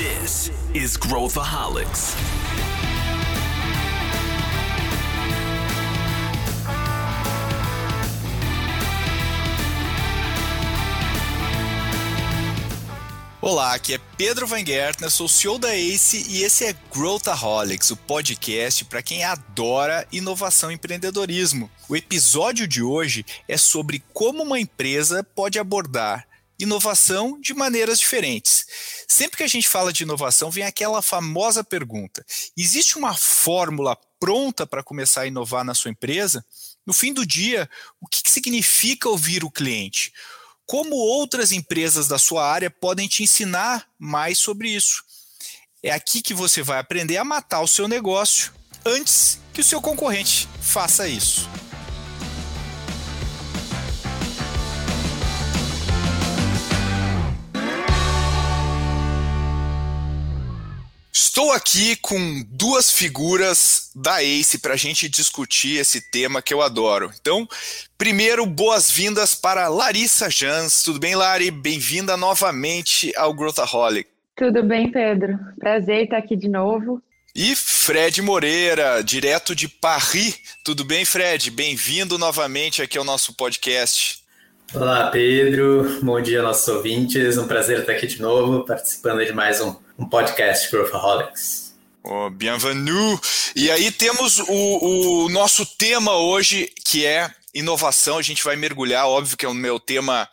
This is Growthaholics. Olá, aqui é Pedro Van Gertner, sou CEO da ACE e esse é Growthaholics, o podcast para quem adora inovação e empreendedorismo. O episódio de hoje é sobre como uma empresa pode abordar inovação de maneiras diferentes. Sempre que a gente fala de inovação, vem aquela famosa pergunta: existe uma fórmula pronta para começar a inovar na sua empresa? No fim do dia, o que, significa ouvir o cliente? Como outras empresas da sua área podem te ensinar mais sobre isso? É aqui que você vai aprender a matar o seu negócio antes que o seu concorrente faça isso. Estou aqui com duas figuras da ACE para a gente discutir esse tema que eu adoro. Então, primeiro, boas-vindas para Larissa Jans. Tudo bem, Lari? Bem-vinda novamente ao Growthaholic. Tudo bem, Pedro. Prazer estar aqui de novo. E Fred Moreira, direto de Paris. Tudo bem, Fred? Bem-vindo novamente aqui ao nosso podcast. Olá, Pedro. Bom dia, nossos ouvintes. Um prazer estar aqui de novo, participando de mais um um podcast Growthaholics. Oh, bienvenue! E aí temos o, o nosso tema hoje, que é inovação. A gente vai mergulhar, óbvio que é o meu tema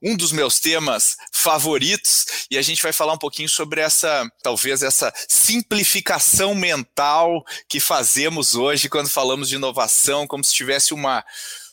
um dos meus temas favoritos e a gente vai falar um pouquinho sobre essa, talvez essa simplificação mental que fazemos hoje quando falamos de inovação, como se tivesse uma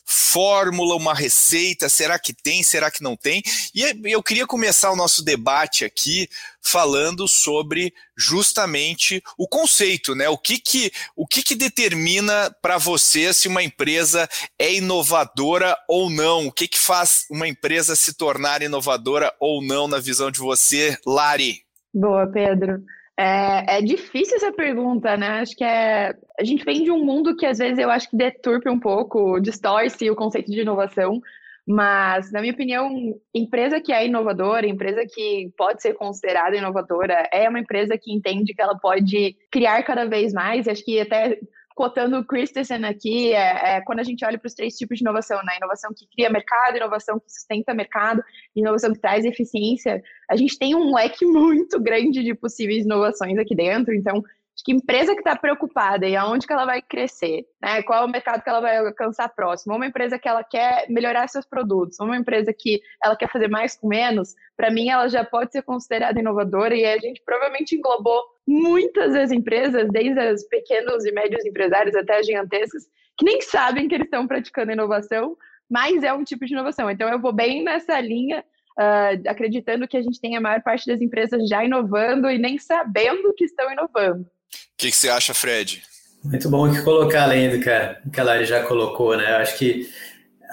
fórmula, uma receita, será que tem, será que não tem? E eu queria começar o nosso debate aqui falando sobre justamente o conceito, né? O que que, o que, que determina para você se uma empresa é inovadora ou não? O que que faz uma empresa se tornar inovadora ou não na visão de você, Lari? Boa, Pedro. É, é, difícil essa pergunta, né? Acho que é. A gente vem de um mundo que às vezes eu acho que deturpa um pouco, distorce o conceito de inovação. Mas, na minha opinião, empresa que é inovadora, empresa que pode ser considerada inovadora, é uma empresa que entende que ela pode criar cada vez mais. Acho que até cotando o Christensen aqui, é, é, quando a gente olha para os três tipos de inovação, né? Inovação que cria mercado, inovação que sustenta mercado, inovação que traz eficiência, a gente tem um leque muito grande de possíveis inovações aqui dentro, então que empresa que está preocupada e aonde que ela vai crescer, né? Qual é o mercado que ela vai alcançar próximo? Uma empresa que ela quer melhorar seus produtos, uma empresa que ela quer fazer mais com menos, para mim ela já pode ser considerada inovadora e a gente provavelmente englobou muitas das empresas, desde as pequenos e médios empresários até as gigantescas, que nem sabem que eles estão praticando inovação, mas é um tipo de inovação. Então eu vou bem nessa linha Uh, acreditando que a gente tem a maior parte das empresas já inovando e nem sabendo que estão inovando. O que, que, você acha, Fred? Muito bom que colocar além do que a, que a Lari já colocou, né? Eu acho que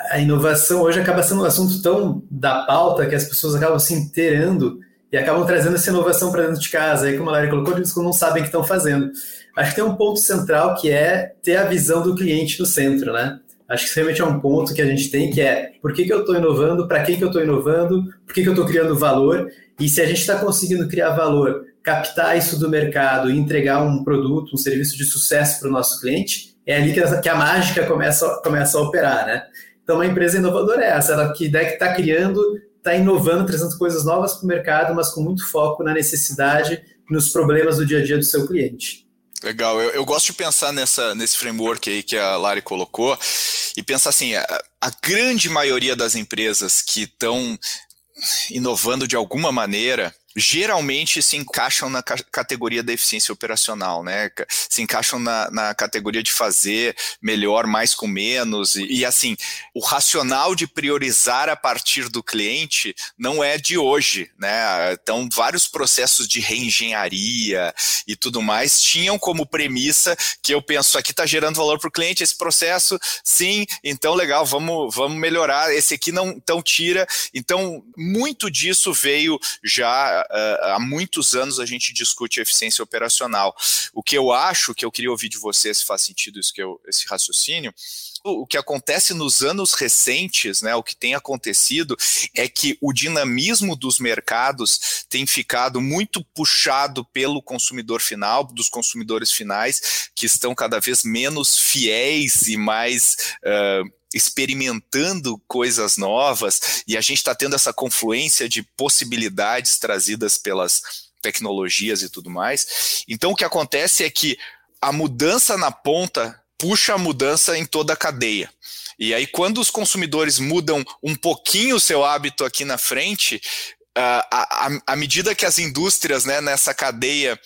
a inovação hoje acaba sendo um assunto tão da pauta que as pessoas acabam se inteirando e acabam trazendo essa inovação para dentro de casa. Aí, como a Lari colocou, eles não sabem o que estão fazendo. Acho que tem um ponto central que é ter a visão do cliente no centro, né? Acho que isso realmente é um ponto que a gente tem, que é por que, que eu estou inovando, para quem que eu estou inovando, por que, que eu estou criando valor, e se a gente está conseguindo criar valor captar isso do mercado e entregar um produto, um serviço de sucesso para o nosso cliente, é ali que a, que a, mágica começa, começa a operar, né? Então, uma empresa inovadora é essa, ela que está criando, está inovando, trazendo coisas novas para o mercado, mas com muito foco na necessidade, nos problemas do dia a dia do seu cliente. Legal, eu, eu gosto de pensar nessa, nesse framework aí que a Lari colocou e pensar assim, a, a grande maioria das empresas que estão inovando de alguma maneira, geralmente se encaixam na categoria da eficiência operacional, né? Se encaixam na, na categoria de fazer melhor, mais com menos. E, e, assim, o racional de priorizar a partir do cliente não é de hoje, né? Então, vários processos de reengenharia e tudo mais tinham como premissa que eu penso, aqui está gerando valor para o cliente, esse processo, sim, então legal, vamos, vamos melhorar. Esse aqui não, então tira. Então, muito disso veio já há muitos anos a gente discute eficiência operacional. O que eu acho, que eu queria ouvir de você se faz sentido isso que eu, esse raciocínio, o que acontece nos anos recentes, né, o que tem acontecido é que o dinamismo dos mercados tem ficado muito puxado pelo consumidor final, dos consumidores finais, que estão cada vez menos fiéis e mais uh, experimentando coisas novas, e a gente está tendo essa confluência de possibilidades trazidas pelas tecnologias e tudo mais. Então, o que acontece é que a mudança na ponta puxa a mudança em toda a cadeia. E aí, quando os consumidores mudam um pouquinho o seu hábito aqui na frente, à medida que as indústrias né, nessa cadeia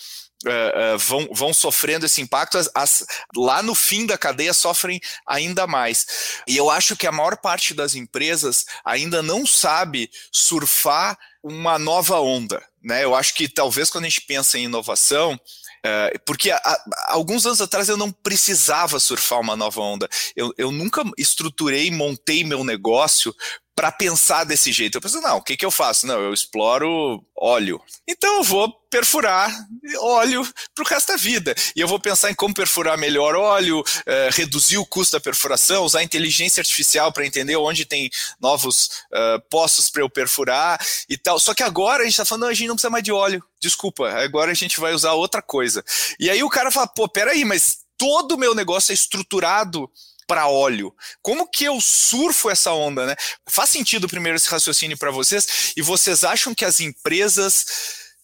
Uh, uh, vão, vão sofrendo esse impacto, as, as, lá no fim da cadeia sofrem ainda mais. E eu acho que a maior parte das empresas ainda não sabe surfar uma nova onda. Né? Eu acho que talvez quando a gente pensa em inovação, é, porque há, alguns anos atrás eu não precisava surfar uma nova onda. Eu, eu nunca estruturei, montei meu negócio para pensar desse jeito. Eu pensei, não, o que, que eu faço? Não, eu exploro óleo. Então eu vou perfurar óleo para o resto da vida. E eu vou pensar em como perfurar melhor óleo, eh, reduzir o custo da perfuração, usar inteligência artificial para entender onde tem novos uh, poços para eu perfurar e tal. Só que agora a gente está falando, não, a gente não precisa mais de óleo. Desculpa, agora a gente vai usar outra coisa. E aí o cara fala, pô, peraí, mas todo o meu negócio é estruturado para óleo. Como que eu surfo essa onda, né? Faz sentido primeiro esse raciocínio para vocês? E vocês acham que as empresas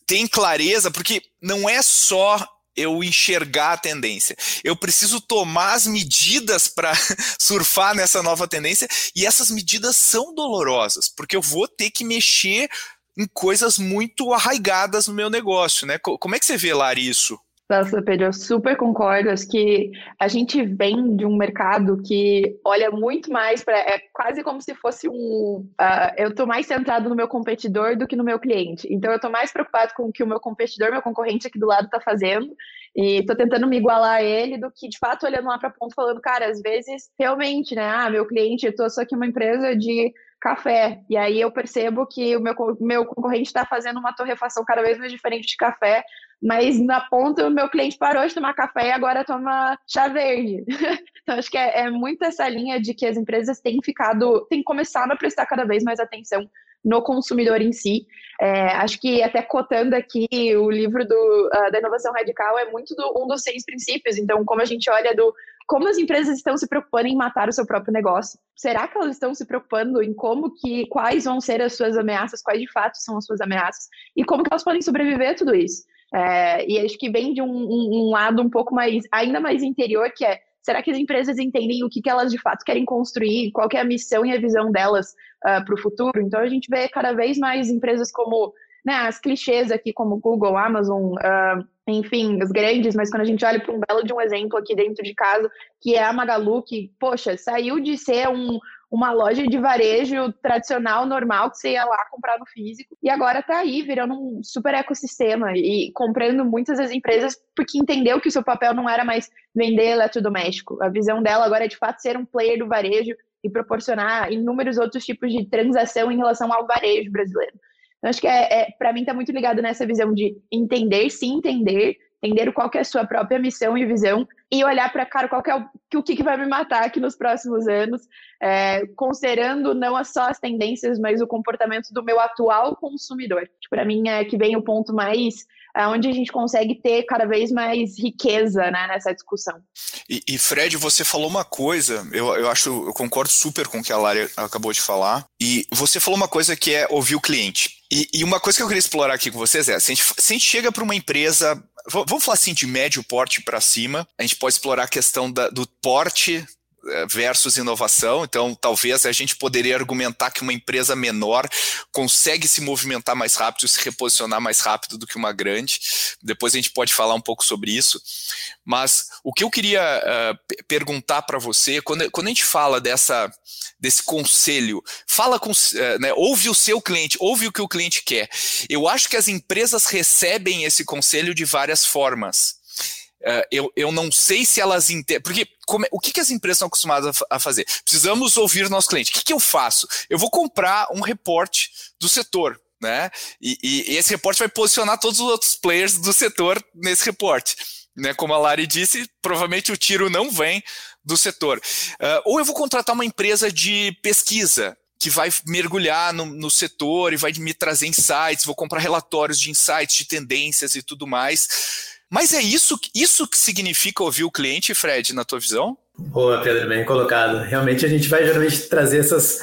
têm clareza? Porque não é só eu enxergar a tendência. Eu preciso tomar as medidas para surfar nessa nova tendência e essas medidas são dolorosas, porque eu vou ter que mexer em coisas muito arraigadas no meu negócio, né? Como é que você vê, Lari, isso? Nossa, Pedro, eu super concordo. Acho que a gente vem de um mercado que olha muito mais para. É quase como se fosse um. Uh, eu estou mais centrado no meu competidor do que no meu cliente. Então, eu estou mais preocupado com o que o meu competidor, meu concorrente aqui do lado está fazendo. E estou tentando me igualar a ele do que, de fato, olhando lá para ponto, falando, cara, às vezes, realmente, né? Ah, meu cliente, eu sou aqui uma empresa de café. E aí eu percebo que o meu, meu concorrente está fazendo uma torrefação cada vez mais diferente de café, mas na ponta o meu cliente parou de tomar café e agora toma chá verde. então acho que é, é muito essa linha de que as empresas têm ficado, têm começado a prestar cada vez mais atenção no consumidor em si. É, acho que até cotando aqui o livro do, uh, da inovação radical é muito do, um dos seis princípios. Então, como a gente olha do como as empresas estão se preocupando em matar o seu próprio negócio? Será que elas estão se preocupando em como que, quais vão ser as suas ameaças, quais de fato são as suas ameaças e como que elas podem sobreviver a tudo isso? É, e acho que vem de um, um, um, lado um pouco mais, ainda mais interior, que é será que as empresas entendem o que, que elas de fato querem construir, qual é a missão e a visão delas uh, ah, para o futuro? Então a gente vê cada vez mais empresas como né, as clichês aqui, como Google, Amazon, uh, enfim, os grandes, mas quando a gente olha para um belo de um exemplo aqui dentro de casa, que é a Magalu, que, poxa, saiu de ser um, uma loja de varejo tradicional, normal, que você ia lá comprar no físico, e agora está aí virando um super ecossistema e comprando muitas das empresas porque entendeu que o seu papel não era mais vender eletrodoméstico. A visão dela agora é de fato ser um player do varejo e proporcionar inúmeros outros tipos de transação em relação ao varejo brasileiro. Então, acho que é, é para mim está muito ligado nessa visão de entender, se entender, entender qual que é a sua própria missão e visão e olhar para cara qual que é o, que, que vai me matar aqui nos próximos anos, é, considerando não só as tendências, mas o comportamento do meu atual consumidor. Para mim é que vem o ponto mais é onde a gente consegue ter cada vez mais riqueza né, nessa discussão. E, e, Fred, você falou uma coisa, eu, eu acho, eu concordo super com o que a Lara acabou de falar, e você falou uma coisa que é ouvir o cliente. E, e uma coisa que eu queria explorar aqui com vocês é, se a gente, se a gente chega para uma empresa, vamos falar assim, de médio porte para cima, a gente pode explorar a questão da, do porte versus inovação. Então, talvez a gente poderia argumentar que uma empresa menor consegue se movimentar mais rápido, se reposicionar mais rápido do que uma grande. Depois a gente pode falar um pouco sobre isso. Mas o que eu queria uh, perguntar para você, quando, quando a gente fala dessa, desse conselho, fala com, uh, né, ouve o seu cliente, ouve o que o cliente quer. Eu acho que as empresas recebem esse conselho de várias formas. Uh, eu, eu não sei se elas entendem. Porque como, o que, que as empresas estão acostumadas a, a fazer? Precisamos ouvir o nosso cliente. O que, que eu faço? Eu vou comprar um reporte do setor. Né? E, e, esse reporte vai posicionar todos os outros players do setor nesse reporte. né? Como a Lari disse, provavelmente o tiro não vem do setor. Uh, ou eu vou contratar uma empresa de pesquisa que vai mergulhar no, no, setor e vai me trazer insights, vou comprar relatórios de insights, de tendências e tudo mais. Mas é isso, isso que significa ouvir o cliente, Fred, na tua visão? Boa, Pedro, bem colocado. Realmente a gente vai geralmente trazer essas,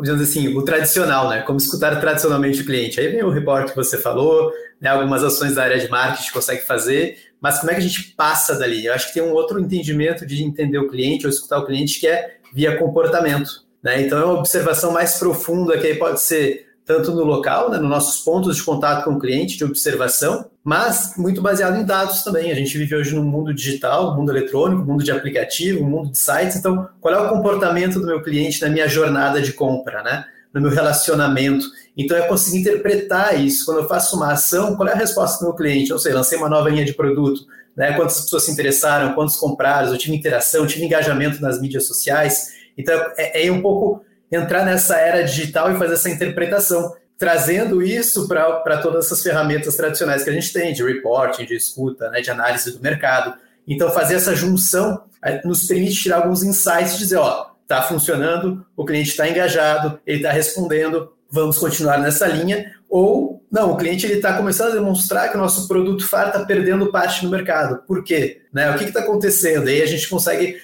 digamos assim, o tradicional, né? Como escutar tradicionalmente o cliente. Aí vem o reporte que você falou, né? algumas ações da área de marketing consegue fazer, mas como é que a gente passa dali? Eu acho que tem um outro entendimento de entender o cliente ou escutar o cliente que é via comportamento. Né? Então é uma observação mais profunda que aí pode ser tanto no local, né, nos nossos pontos de contato com o cliente, de observação, mas muito baseado em dados também. A gente vive hoje num mundo digital, mundo eletrônico, mundo de aplicativo, mundo de sites. Então, qual é o comportamento do meu cliente na minha jornada de compra, né? no meu relacionamento? Então, é conseguir interpretar isso. Quando eu faço uma ação, qual é a resposta do meu cliente? Ou seja, lancei uma nova linha de produto, né? quantas pessoas se interessaram, quantos compraram, eu tive interação, tive engajamento nas mídias sociais. Então, é, é um pouco entrar nessa era digital e fazer essa interpretação, trazendo isso para todas essas ferramentas tradicionais que a gente tem, de reporting, de escuta, né, de análise do mercado. Então, fazer essa junção nos permite tirar alguns insights e dizer, ó, está funcionando, o cliente está engajado, ele está respondendo, vamos continuar nessa linha, ou não, o cliente está começando a demonstrar que o nosso produto FAR está perdendo parte no mercado. Por quê? Né? O que está acontecendo? Aí a gente consegue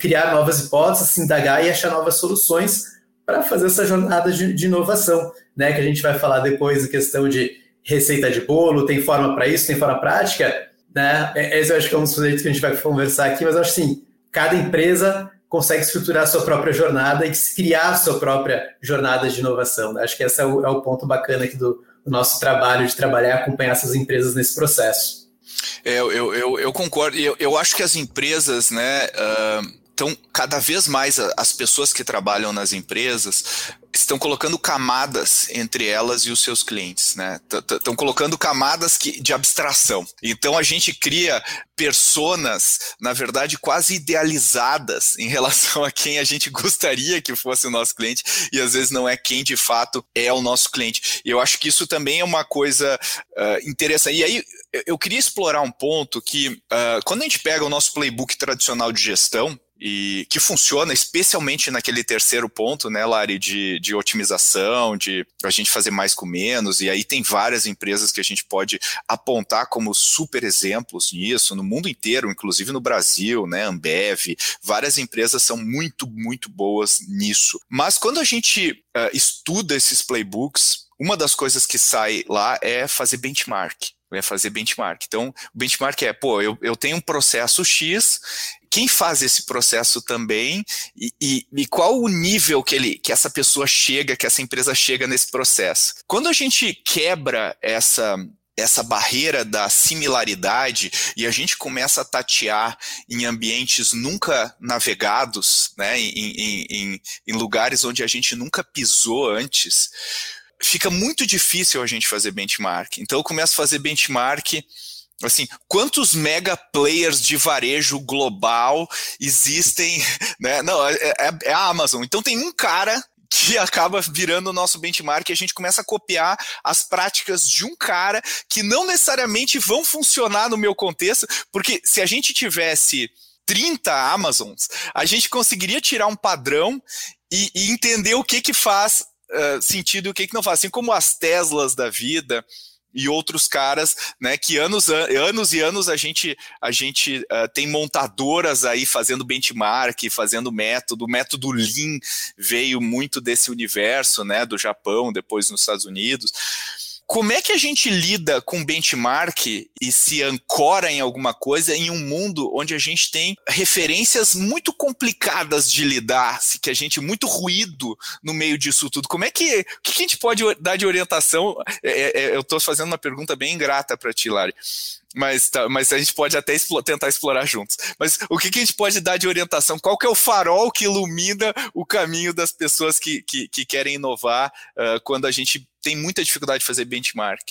criar novas hipóteses, se indagar e achar novas soluções para fazer essa jornada de, de, inovação, né? Que a gente vai falar depois a questão de receita de bolo, tem forma para isso, tem forma prática, né? É, esse eu acho que é um dos sujeitos que a gente vai conversar aqui, mas eu acho assim, cada empresa consegue estruturar a sua própria jornada e criar a sua própria jornada de inovação. Né? Acho que esse é o, é o ponto bacana aqui do, do, nosso trabalho, de trabalhar e acompanhar essas empresas nesse processo. É, eu, eu, eu concordo. Eu, eu acho que as empresas, né, uh, então, cada vez mais as pessoas que trabalham nas empresas estão colocando camadas entre elas e os seus clientes, né? Estão colocando camadas que, de abstração. Então a gente cria personas, na verdade, quase idealizadas em relação a quem a gente gostaria que fosse o nosso cliente e às vezes não é quem de fato é o nosso cliente. E eu acho que isso também é uma coisa uh, interessante. E aí eu queria explorar um ponto que uh, quando a gente pega o nosso playbook tradicional de gestão, e que funciona especialmente naquele terceiro ponto, né, Lari, de, de otimização, de a gente fazer mais com menos, e aí tem várias empresas que a gente pode apontar como super exemplos nisso, no mundo inteiro, inclusive no Brasil, né, Ambev, várias empresas são muito, muito boas nisso. Mas quando a gente uh, estuda esses playbooks, uma das coisas que sai lá é fazer benchmark é fazer benchmark. Então, o benchmark é, pô, eu, eu tenho um processo X, quem faz esse processo também e, e, e, qual o nível que, ele, que essa pessoa chega, que essa empresa chega nesse processo. Quando a gente quebra essa, essa barreira da similaridade e a gente começa a tatear em ambientes nunca navegados, né, em, em, em, em lugares onde a gente nunca pisou antes, fica muito difícil a gente fazer benchmark. Então eu começo a fazer benchmark assim, quantos mega players de varejo global existem, né? Não, é, é, é, a Amazon. Então tem um cara que acaba virando o nosso benchmark e a gente começa a copiar as práticas de um cara que não necessariamente vão funcionar no meu contexto, porque se a gente tivesse 30 Amazons, a gente conseguiria tirar um padrão e, e entender o que que faz uh, sentido e o que que não faz. Assim como as Teslas da vida, e outros caras, né, que anos, anos e anos a gente, a gente uh, tem montadoras aí fazendo benchmark, fazendo método, o método Lean veio muito desse universo, né, do Japão, depois nos Estados Unidos. Como é que a gente lida com benchmark e se ancora em alguma coisa em um mundo onde a gente tem referências muito complicadas de lidar, que a gente muito ruído no meio disso tudo? Como é que, o que a gente pode dar de orientação? É, é, é eu estou fazendo uma pergunta bem ingrata para ti, Lari mas, tá, mas a gente pode até tentar explorar juntos. Mas o que, que, a gente pode dar de orientação? Qual que é o farol que ilumina o caminho das pessoas que, que, que querem inovar uh, quando a gente tem muita dificuldade de fazer benchmark?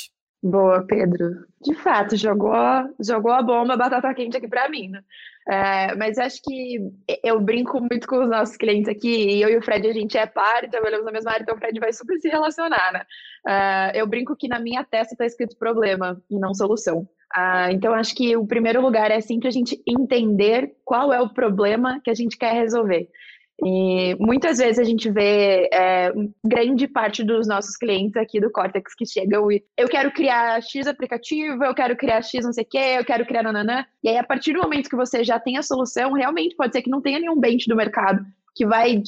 Boa, Pedro. De fato, jogou, jogou a bomba, batata quente aqui para mim. Né? É, mas acho que eu brinco muito com os nossos clientes aqui, e eu e o Fred, a gente é par trabalhamos na mesma área, então o Fred vai super se relacionar, né? É, eu brinco que na minha testa está escrito problema e não solução. Ah, então, acho que o primeiro lugar é sempre a gente entender qual é o problema que a gente quer resolver. E muitas vezes a gente vê é, grande parte dos nossos clientes aqui do Cortex que chegam e eu quero criar X aplicativo, eu quero criar X não sei o quê, eu quero criar nananã. E aí, a partir do momento que você já tem a solução, realmente pode ser que não tenha nenhum bench do mercado que vai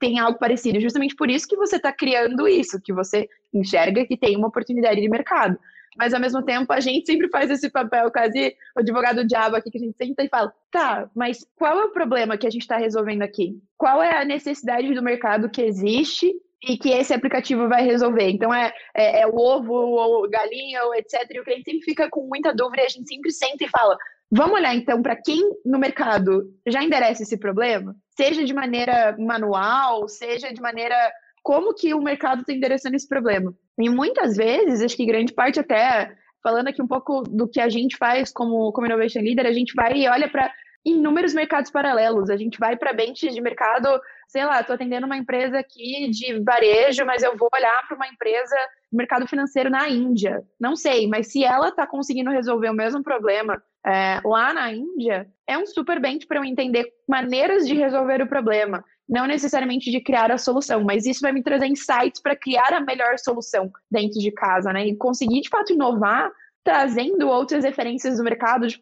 tem algo parecido. Justamente por isso que você está criando isso, que você enxerga que tem uma oportunidade de mercado mas ao mesmo tempo a gente sempre faz esse papel quase o advogado diabo aqui, que a gente senta e fala, tá, mas qual é o problema que a gente está resolvendo aqui? Qual é a necessidade do mercado que existe e que esse aplicativo vai resolver. Então é, é, é, o ovo, ou galinha, ou etc. E o cliente sempre fica com muita dúvida e a gente sempre senta e fala: vamos olhar então para quem no mercado já endereça esse problema, seja de maneira manual, seja de maneira como que o mercado está endereçando esse problema. E muitas vezes, acho que grande parte até, falando aqui um pouco do que a gente faz como, como Innovation Leader, a gente vai e olha para inúmeros mercados paralelos. A gente vai para benches de mercado, sei lá, estou atendendo uma empresa aqui de varejo, mas eu vou olhar para uma empresa de mercado financeiro na Índia. Não sei, mas se ela está conseguindo resolver o mesmo problema é, lá na Índia, é um super bench para eu entender maneiras de resolver o problema não necessariamente de criar a solução, mas isso vai me trazer insights para criar a melhor solução dentro de casa, né? E conseguir de fato inovar trazendo outras referências do mercado de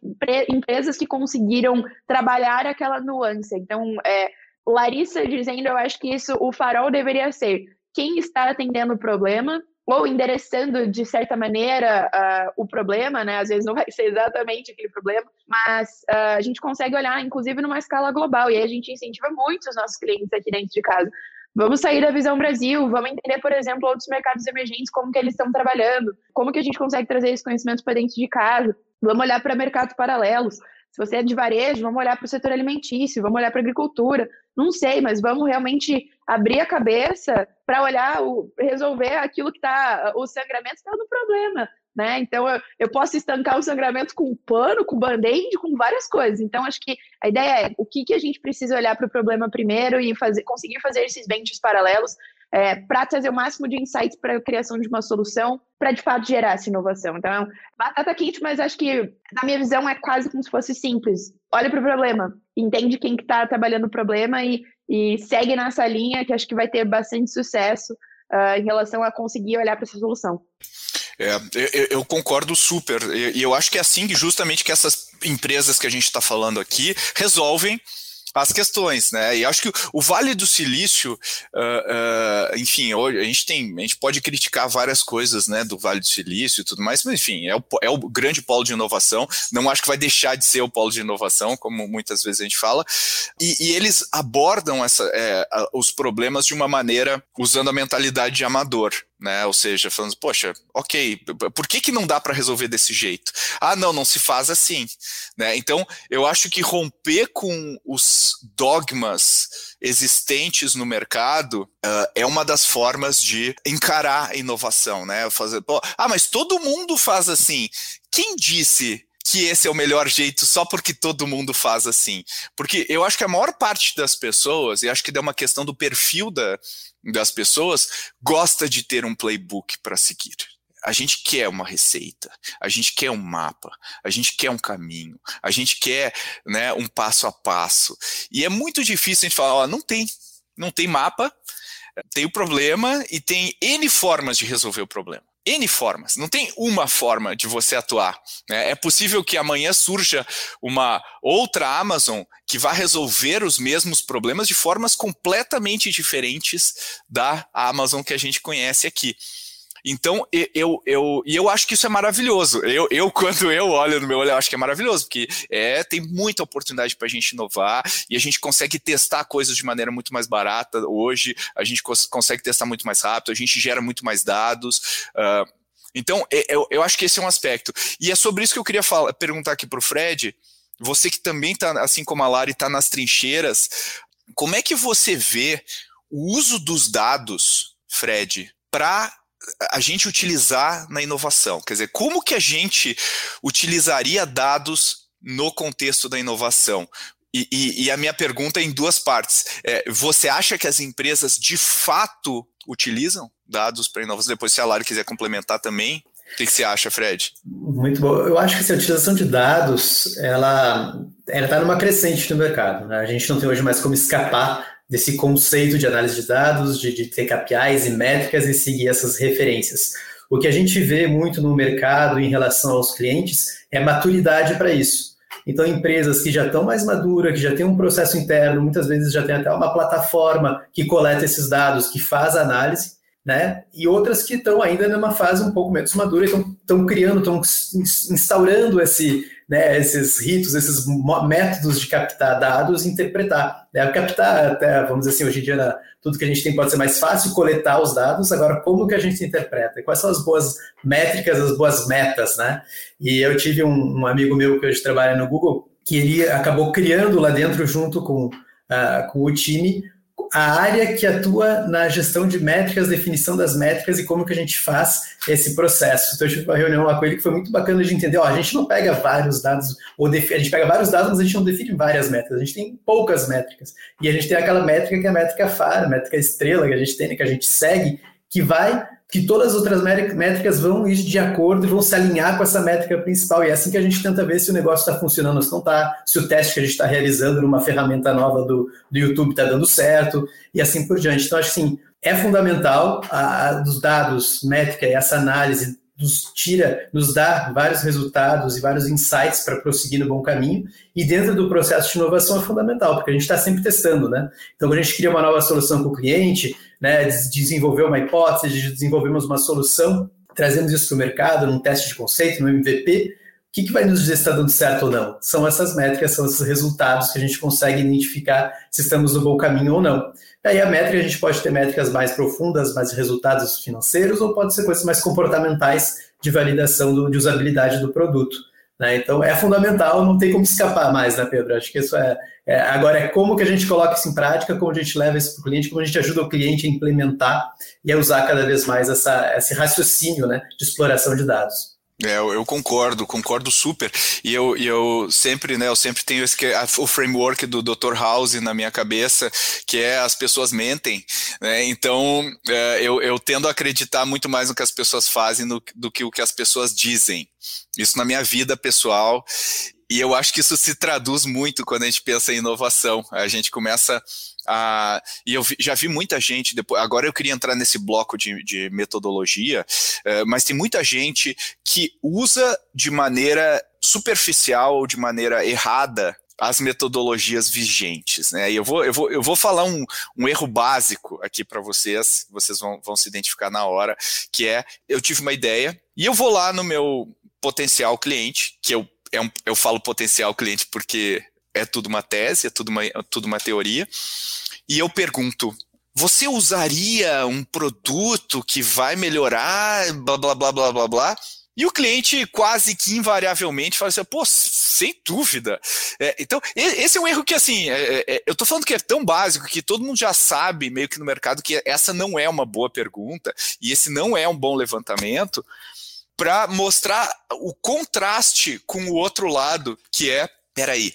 empresas que conseguiram trabalhar aquela nuance. Então, é, Larissa dizendo, eu acho que isso o farol deveria ser quem está atendendo o problema ou endereçando de certa maneira uh, o problema, né? Às vezes não vai ser exatamente aquele problema, mas uh, a gente consegue olhar, inclusive, numa escala global, e aí a gente incentiva muito os nossos clientes aqui dentro de casa. Vamos sair da visão Brasil, vamos entender, por exemplo, outros mercados emergentes, como que eles estão trabalhando, como que a gente consegue trazer esse conhecimento para dentro de casa. Vamos olhar para mercados paralelos. Se você é de varejo, vamos olhar para o setor alimentício, vamos olhar para a agricultura. Não sei, mas vamos realmente abrir a cabeça para olhar, o, resolver aquilo que está, o sangramento está no problema. Né? Então eu, eu posso estancar o sangramento com pano, com band-aid, com várias coisas. Então acho que a ideia é o que, que a gente precisa olhar para o problema primeiro e fazer, conseguir fazer esses benches paralelos é, para trazer o máximo de insights para a criação de uma solução, para de fato gerar essa inovação. Então, batata quente, mas acho que, na minha visão, é quase como se fosse simples. Olha para o problema, entende quem que está trabalhando o problema e, e segue nessa linha, que acho que vai ter bastante sucesso uh, em relação a conseguir olhar para essa solução. É, eu, eu, concordo super. E eu acho que é assim que justamente que essas empresas que a gente está falando aqui resolvem as questões, né? E acho que o Vale do Silício, uh, uh, enfim, a gente tem, a gente pode criticar várias coisas, né, do Vale do Silício e tudo mais, mas enfim, é o, é o grande polo de inovação. Não acho que vai deixar de ser o polo de inovação, como muitas vezes a gente fala. E, e eles abordam essa, é, os problemas de uma maneira usando a mentalidade de amador né? Ou seja, falando, poxa, ok, por que, que não dá para resolver desse jeito? Ah, não, não se faz assim, né? Então, eu acho que romper com os dogmas existentes no mercado uh, é uma das formas de encarar a inovação, né? Fazer, pô, ah, mas todo mundo faz assim. Quem disse que esse é o melhor jeito só porque todo mundo faz assim. Porque eu acho que a maior parte das pessoas, e acho que é uma questão do perfil da, das pessoas, gosta de ter um playbook para seguir. A gente quer uma receita, a gente quer um mapa, a gente quer um caminho, a gente quer né, um passo a passo. E é muito difícil a gente falar, não tem, não tem mapa, tem o problema e tem N formas de resolver o problema. N formas, não tem uma forma de você atuar. Né? É possível que amanhã surja uma outra Amazon que vá resolver os mesmos problemas de formas completamente diferentes da Amazon que a gente conhece aqui. Então, eu, eu, e eu acho que isso é maravilhoso. Eu, eu, quando eu olho no meu olho, eu acho que é maravilhoso, porque é, tem muita oportunidade para a gente inovar e a gente consegue testar coisas de maneira muito mais barata hoje, a gente cons consegue testar muito mais rápido, a gente gera muito mais dados. Uh, então, eu, eu acho que esse é um aspecto. E é sobre isso que eu queria falar, perguntar aqui para o Fred. Você que também está, assim como a Lari, está nas trincheiras, como é que você vê o uso dos dados, Fred, para a gente utilizar na inovação? Quer dizer, como que a gente utilizaria dados no contexto da inovação? E, e, e a minha pergunta é em duas partes. É, você acha que as empresas de fato utilizam dados para inovação? Depois, se a Lari quiser complementar também. O que, que você acha, Fred? Muito bom. Eu acho que essa utilização de dados, ela está numa crescente no mercado. Né? A gente não tem hoje mais como escapar desse conceito de análise de dados, de, de ter KPIs e métricas e seguir essas referências. O que a gente vê muito no mercado em relação aos clientes é maturidade para isso. Então, empresas que já estão mais maduras, que já têm um processo interno, muitas vezes já tem até uma plataforma que coleta esses dados, que faz a análise, né? E outras que estão ainda numa fase um pouco menos madura, estão criando, estão instaurando esse, né, esses ritos, esses métodos de captar dados e interpretar. Né? Captar, até, vamos dizer assim, hoje em dia tudo que a gente tem pode ser mais fácil coletar os dados, agora como que a gente interpreta? Quais são as boas métricas, as boas metas, né? E eu tive um, um amigo meu que hoje trabalha no Google, que ele acabou criando lá dentro, junto com, uh, com o time, a área que atua na gestão de métricas, definição das métricas e como que a gente faz esse processo. Então, eu tive uma reunião lá com ele que foi muito bacana de entender, ó, a gente não pega vários dados, ou a gente pega vários dados, mas a gente não define várias métricas, a gente tem poucas métricas. E a gente tem aquela métrica que é a métrica FAR, a métrica estrela que a gente tem, né, que a gente segue, que vai que todas as outras métricas vão ir de acordo e vão se alinhar com essa métrica principal. E é assim que a gente tenta ver se o negócio está funcionando ou se não está, se o teste que a gente está realizando numa ferramenta nova do, do YouTube está dando certo, e assim por diante. Então, acho que sim, é fundamental a, a, dos dados, métrica e essa análise nos tira, nos dá vários resultados e vários insights para prosseguir no bom caminho. E dentro do processo de inovação é fundamental, porque a gente está sempre testando, né? Então, quando a gente cria uma nova solução para o cliente, né, desenvolver uma hipótese, desenvolvemos uma solução, trazemos isso para o mercado, num teste de conceito, no MVP, o que, que, vai nos dizer se está dando certo ou não? São essas métricas, são esses resultados que a gente consegue identificar se estamos no bom caminho ou não. Aí a métrica, a gente pode ter métricas mais profundas, mais resultados financeiros, ou pode ser coisas mais comportamentais de validação do, de usabilidade do produto. Né? Então é fundamental, não tem como escapar mais, né, Pedro? Acho que isso é, é, Agora é como que a gente coloca isso em prática, como a gente leva isso para o cliente, como a gente ajuda o cliente a implementar e a usar cada vez mais essa, esse raciocínio né, de exploração de dados. É, eu, concordo, concordo super. E eu, e eu sempre, né, eu sempre tenho esse, o framework do Dr. House na minha cabeça, que é as pessoas mentem, né? Então, é, eu, eu tendo a acreditar muito mais no que as pessoas fazem no, do que o que as pessoas dizem. Isso na minha vida pessoal. E eu acho que isso se traduz muito quando a gente pensa em inovação. A gente começa e eu vi, já vi muita gente, depois, agora eu queria entrar nesse bloco de, de metodologia, uh, mas tem muita gente que usa de maneira superficial ou de maneira errada as metodologias vigentes, né? E eu vou, eu vou, eu vou falar um, um erro básico aqui para vocês, vocês vão, vão se identificar na hora, que é eu tive uma ideia e eu vou lá no meu potencial cliente, que eu, é um, eu falo potencial cliente porque é tudo uma tese, é tudo uma, é tudo uma teoria. E eu pergunto: você usaria um produto que vai melhorar, blá, blá, blá, blá, blá, blá? E o cliente quase que invariavelmente fala assim, pô, sem dúvida. É, então, esse é um erro que, assim, é, é, é eu tô falando que é tão básico que todo mundo já sabe, meio que no mercado, que essa não é uma boa pergunta e esse não é um bom levantamento para mostrar o contraste com o outro lado, que é, peraí,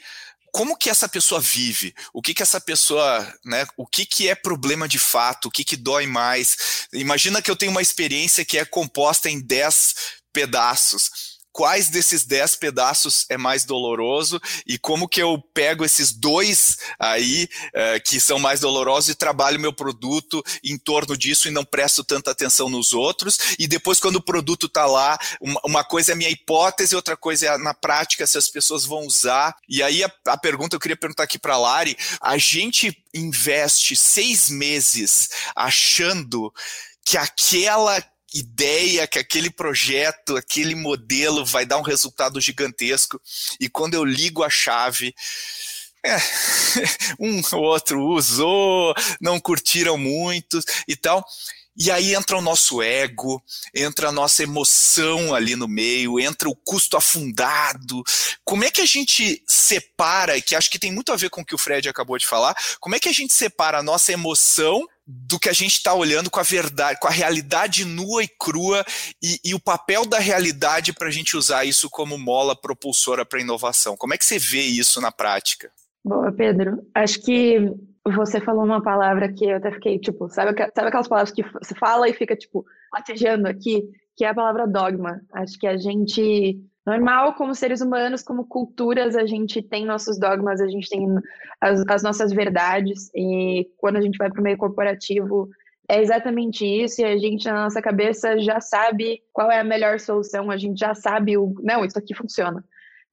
como que essa pessoa vive, o que que essa pessoa, né, o que que é problema de fato, o que que dói mais. Imagina que eu tenho uma experiência que é composta em 10 pedaços quais desses dez pedaços é mais doloroso e como que eu pego esses dois aí uh, que são mais dolorosos e trabalho meu produto em torno disso e não presto tanta atenção nos outros. E depois, quando o produto está lá, uma, coisa é a minha hipótese, outra coisa é na prática se as pessoas vão usar. E aí a, a pergunta eu queria perguntar aqui para Lari: a gente investe seis meses achando que aquela ideia que aquele projeto, aquele modelo vai dar um resultado gigantesco. E quando eu ligo a chave, é, um ou outro usou, não curtiram muito e tal. E aí entra o nosso ego, entra a nossa emoção ali no meio, entra o custo afundado. Como é que a gente separa, que acho que tem muito a ver com o que o Fred acabou de falar, como é que a gente separa a nossa emoção do que a gente está olhando com a verdade, com a realidade nua e crua e, e o papel da realidade para a gente usar isso como mola propulsora para inovação. Como é que você vê isso na prática? Boa, Pedro. Acho que você falou uma palavra que eu até fiquei, tipo, sabe, sabe aquelas palavras que você fala e fica, tipo, latejando aqui? que é a palavra dogma. Acho que a gente normal, como seres humanos, como culturas, a gente tem nossos dogmas, a gente tem as, as nossas verdades, e quando a gente vai para o meio corporativo, é exatamente isso, e a gente, na nossa cabeça, já sabe qual é a melhor solução, a gente já sabe o. Não, isso aqui funciona.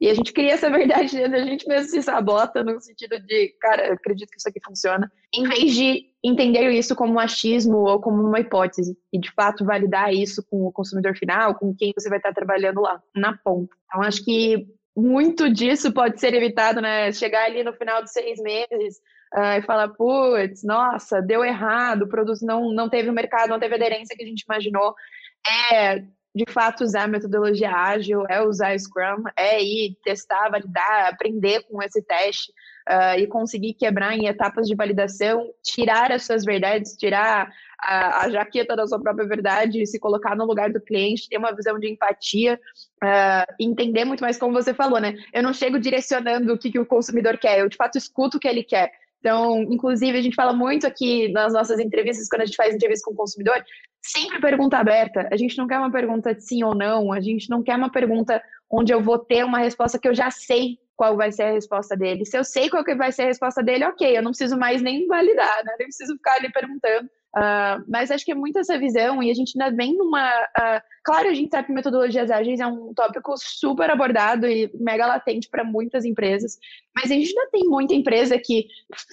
E a gente cria essa verdade dentro a gente mesmo se sabota no sentido de, cara, eu acredito que isso aqui funciona, em vez de entender isso como um achismo ou como uma hipótese e de fato validar isso com o consumidor final, com quem você vai estar trabalhando lá na ponta. Então acho que muito disso pode ser evitado, né? Chegar ali no final dos seis meses uh, e falar, putz, nossa, deu errado, o produto não, não teve o mercado, não teve a aderência que a gente imaginou. É de fato usar metodologia ágil, é usar Scrum, é ir testar, validar, aprender com esse teste uh, e conseguir quebrar em etapas de validação, tirar as suas verdades, tirar a, a, jaqueta da sua própria verdade, se colocar no lugar do cliente, ter uma visão de empatia, uh, entender muito mais como você falou, né? Eu não chego direcionando o que, que o consumidor quer, eu de fato escuto o que ele quer. Então, inclusive, a gente fala muito aqui nas nossas entrevistas, quando a gente faz entrevista com o consumidor, sempre pergunta aberta. A gente não quer uma pergunta de sim ou não, a gente não quer uma pergunta onde eu vou ter uma resposta que eu já sei qual vai ser a resposta dele. Se eu sei qual que vai ser a resposta dele, ok, eu não preciso mais nem validar, né? Nem preciso ficar ali perguntando. Uh, mas acho que é muito essa visão, e a gente ainda vem numa. Uh, claro, a gente sabe que metodologias ágeis é um tópico super abordado e mega latente para muitas empresas, mas a gente ainda tem muita empresa que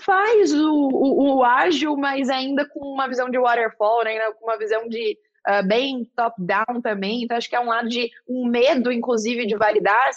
faz o, o, o ágil, mas ainda com uma visão de waterfall, né, com uma visão de uh, bem top-down também. Então, acho que é um lado de um medo, inclusive, de validar.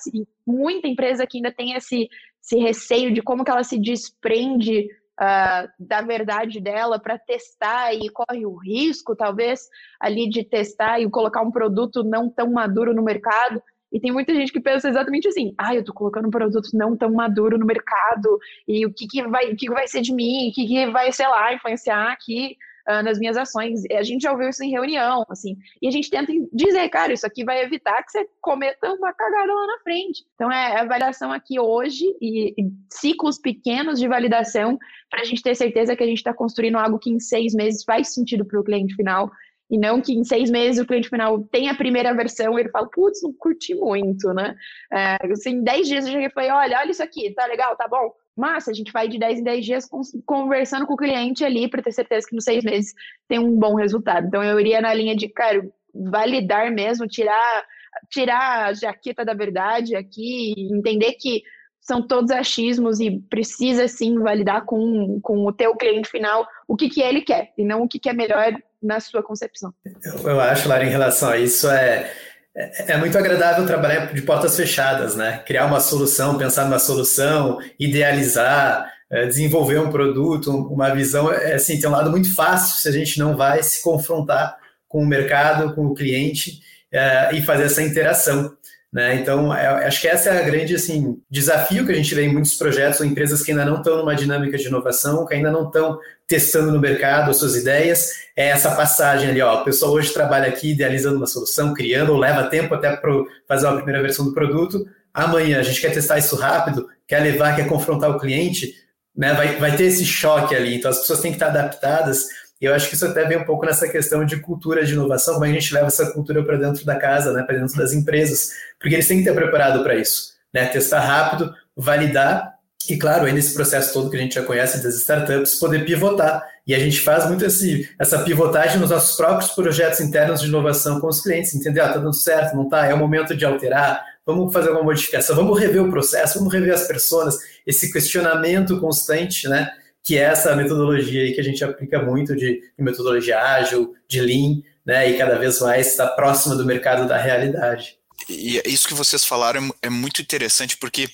Muita empresa que ainda tem esse, esse receio de como que ela se desprende uh, da verdade dela para testar e corre o risco, talvez, ali de testar e colocar um produto não tão maduro no mercado. E tem muita gente que pensa exatamente assim: ah, eu estou colocando um produto não tão maduro no mercado, e o que, que, vai, o que, que vai ser de mim, o que, que vai, sei lá, influenciar aqui uh, nas minhas ações. A gente já ouviu isso em reunião, assim, e a gente tenta dizer, cara, isso aqui vai evitar que você cometa uma cagada lá na frente. Então, é a validação aqui hoje e, e ciclos pequenos de validação para a gente ter certeza que a gente está construindo algo que em seis meses faz sentido para o cliente final e não que em seis meses o cliente final tem a primeira versão e ele fala, putz, não curti muito, né? É, assim, em dez dias eu e falei, olha, olha isso aqui, tá legal, tá bom? Massa, a gente vai de 10 em 10 dias conversando com o cliente ali para ter certeza que nos seis meses tem um bom resultado. Então eu iria na linha de, cara, validar mesmo, tirar, tirar a jaqueta da verdade aqui, entender que são todos achismos e precisa sim validar com, com o teu cliente final o que, que ele quer e não o que, que é melhor na sua concepção. Eu, eu acho, Lara, em relação a isso, é, é, é, muito agradável trabalhar de portas fechadas, né? Criar uma solução, pensar numa solução, idealizar, é, desenvolver um produto, uma visão. É, assim, tem um lado muito fácil se a gente não vai se confrontar com o mercado, com o cliente é, e fazer essa interação. Né? Então, é, acho que essa é a grande assim, desafio que a gente vê em muitos projetos ou empresas que ainda não estão numa dinâmica de inovação, que ainda não estão testando no mercado as suas ideias, é essa passagem ali, ó, o pessoal hoje trabalha aqui idealizando uma solução, criando, ou leva tempo até para fazer a primeira versão do produto, amanhã a gente quer testar isso rápido, quer levar, quer confrontar o cliente, né, vai, vai ter esse choque ali, então as pessoas têm que estar adaptadas e eu acho que isso até vem um pouco nessa questão de cultura de inovação, como a gente leva essa cultura para dentro da casa, né, para dentro das empresas, porque eles têm que estar preparado para isso, né, testar rápido, validar e, claro, aí nesse processo todo que a gente já conhece das startups, poder pivotar. E a gente faz muito esse, essa pivotagem nos nossos próprios projetos internos de inovação com os clientes, entender, ah, tá dando certo, não tá, é o momento de alterar, vamos fazer uma modificação, vamos rever o processo, vamos rever as pessoas, esse questionamento constante, né? Que é essa metodologia aí que a gente aplica muito de, de metodologia ágil, de lean, né, e cada vez mais está próxima do mercado da realidade. E isso que vocês falaram é, é muito interessante porque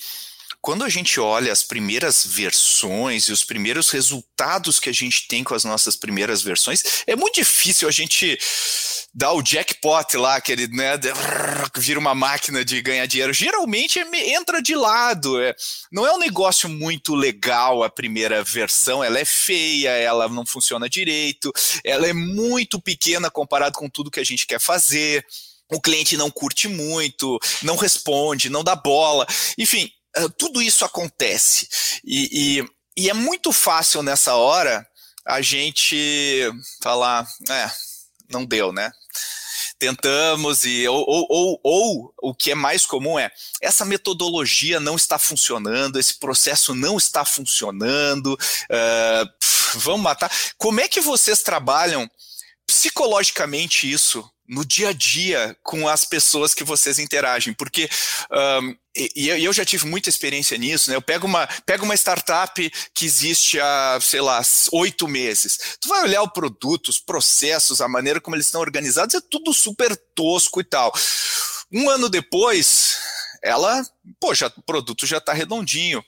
quando a gente olha as primeiras versões e os primeiros resultados que a gente tem com as nossas primeiras versões, é muito difícil a gente dar o jackpot lá, aquele, né, vira uma máquina de ganhar dinheiro. Geralmente é, entra de lado. É, não é um negócio muito legal a primeira versão, ela é feia, ela não funciona direito, ela é muito pequena comparado com tudo que a gente quer fazer o cliente não curte muito, não responde, não dá bola. Enfim, tudo isso acontece. E, e, e, é muito fácil nessa hora a gente falar, é, não deu, né? tentamos e ou, ou, ou, ou, o que é mais comum é essa metodologia não está funcionando, esse processo não está funcionando, uh, vamos matar. Como é que vocês trabalham psicologicamente isso no dia a dia com as pessoas que vocês interagem, porque um, e, eu já tive muita experiência nisso, né? Eu pego uma, pego uma startup que existe há, sei lá, oito meses. Tu vai olhar o produto, os processos, a maneira como eles estão organizados, é tudo super tosco e tal. Um ano depois, ela, pô, já, o produto já está redondinho